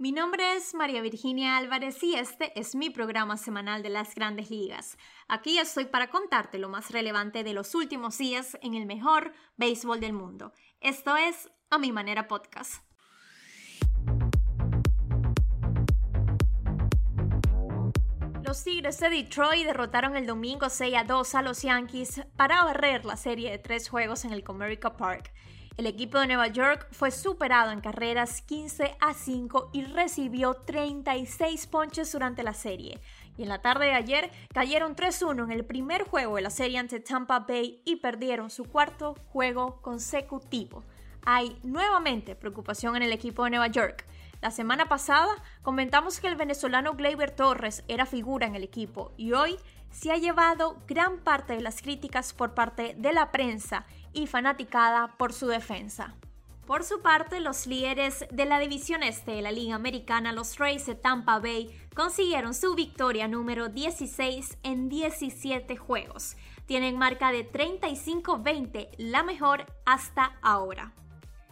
Mi nombre es María Virginia Álvarez y este es mi programa semanal de las grandes ligas. Aquí estoy para contarte lo más relevante de los últimos días en el mejor béisbol del mundo. Esto es A Mi Manera Podcast. Los Tigres de Detroit derrotaron el domingo 6 a 2 a los Yankees para barrer la serie de tres juegos en el Comerica Park. El equipo de Nueva York fue superado en carreras 15 a 5 y recibió 36 ponches durante la serie. Y en la tarde de ayer cayeron 3-1 en el primer juego de la serie ante Tampa Bay y perdieron su cuarto juego consecutivo. Hay nuevamente preocupación en el equipo de Nueva York. La semana pasada comentamos que el venezolano Gleyber Torres era figura en el equipo y hoy se ha llevado gran parte de las críticas por parte de la prensa y fanaticada por su defensa. Por su parte, los líderes de la división este de la Liga Americana, los Rays de Tampa Bay, consiguieron su victoria número 16 en 17 juegos. Tienen marca de 35-20, la mejor hasta ahora.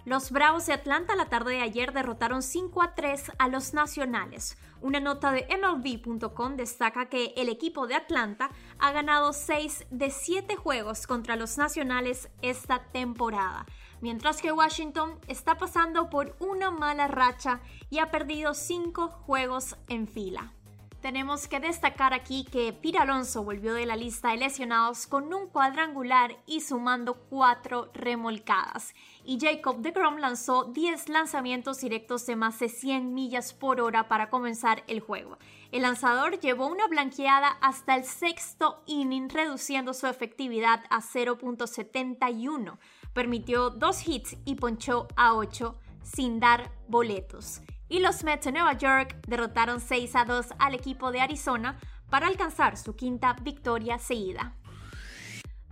Los Bravos de Atlanta la tarde de ayer derrotaron 5 a 3 a los Nacionales. Una nota de MLB.com destaca que el equipo de Atlanta ha ganado 6 de 7 juegos contra los Nacionales esta temporada, mientras que Washington está pasando por una mala racha y ha perdido 5 juegos en fila. Tenemos que destacar aquí que Pete Alonso volvió de la lista de lesionados con un cuadrangular y sumando cuatro remolcadas. Y Jacob de Grom lanzó 10 lanzamientos directos de más de 100 millas por hora para comenzar el juego. El lanzador llevó una blanqueada hasta el sexto inning, reduciendo su efectividad a 0.71. Permitió dos hits y ponchó a 8 sin dar boletos y los Mets de Nueva York derrotaron 6 a 2 al equipo de Arizona para alcanzar su quinta victoria seguida.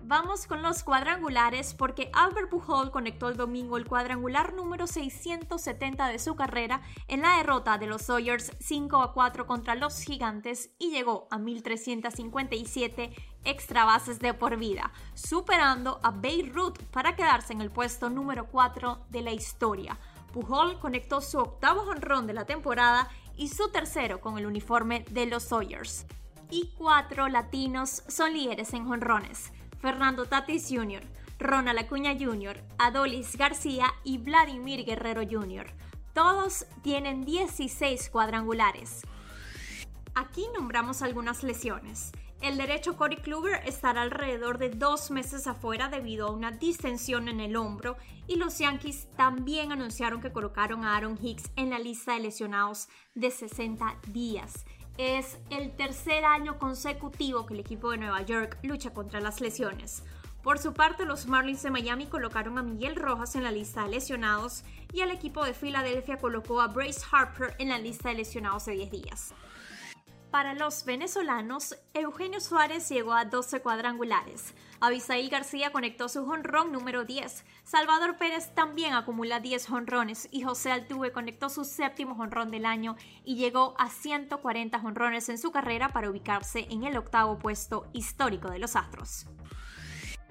Vamos con los cuadrangulares porque Albert Pujol conectó el domingo el cuadrangular número 670 de su carrera en la derrota de los Sawyers 5 a 4 contra los Gigantes y llegó a 1357 extra bases de por vida, superando a Beirut para quedarse en el puesto número 4 de la historia. Pujol conectó su octavo jonrón de la temporada y su tercero con el uniforme de los Sawyers. Y cuatro latinos son líderes en jonrones. Fernando Tatis Jr., Ronald Acuña Jr., Adolis García y Vladimir Guerrero Jr. Todos tienen 16 cuadrangulares. Aquí nombramos algunas lesiones. El derecho Corey Kluber estará alrededor de dos meses afuera debido a una distensión en el hombro y los Yankees también anunciaron que colocaron a Aaron Hicks en la lista de lesionados de 60 días. Es el tercer año consecutivo que el equipo de Nueva York lucha contra las lesiones. Por su parte, los Marlins de Miami colocaron a Miguel Rojas en la lista de lesionados y el equipo de Filadelfia colocó a Brace Harper en la lista de lesionados de 10 días. Para los venezolanos, Eugenio Suárez llegó a 12 cuadrangulares. Abisail García conectó su jonrón número 10. Salvador Pérez también acumula 10 jonrones y José Altuve conectó su séptimo jonrón del año y llegó a 140 jonrones en su carrera para ubicarse en el octavo puesto histórico de los Astros.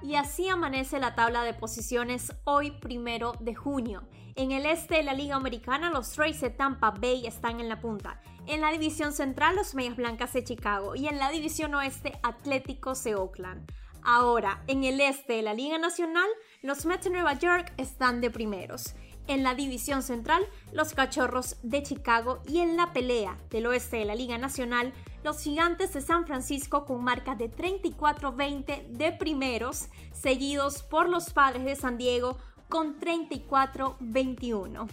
Y así amanece la tabla de posiciones hoy primero de junio. En el este de la Liga Americana, los Rays de Tampa Bay están en la punta. En la división central, los Medias Blancas de Chicago. Y en la división oeste, Atléticos de Oakland. Ahora, en el este de la Liga Nacional, los Mets de Nueva York están de primeros. En la división central, los Cachorros de Chicago y en la pelea del oeste de la Liga Nacional, los Gigantes de San Francisco con marca de 34-20 de primeros, seguidos por los Padres de San Diego con 34-21.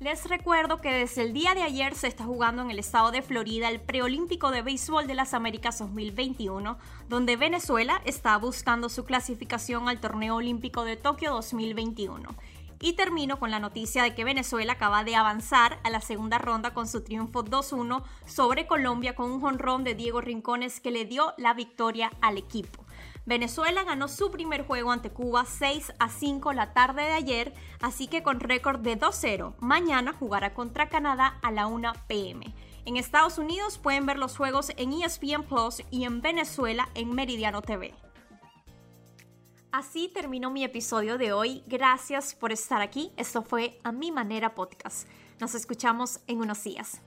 Les recuerdo que desde el día de ayer se está jugando en el estado de Florida el preolímpico de béisbol de las Américas 2021, donde Venezuela está buscando su clasificación al torneo olímpico de Tokio 2021. Y termino con la noticia de que Venezuela acaba de avanzar a la segunda ronda con su triunfo 2-1 sobre Colombia con un jonrón de Diego Rincones que le dio la victoria al equipo. Venezuela ganó su primer juego ante Cuba 6 a 5 la tarde de ayer, así que con récord de 2-0, mañana jugará contra Canadá a la 1 pm. En Estados Unidos pueden ver los juegos en ESPN Plus y en Venezuela en Meridiano TV. Así terminó mi episodio de hoy. Gracias por estar aquí. Esto fue A Mi Manera Podcast. Nos escuchamos en unos días.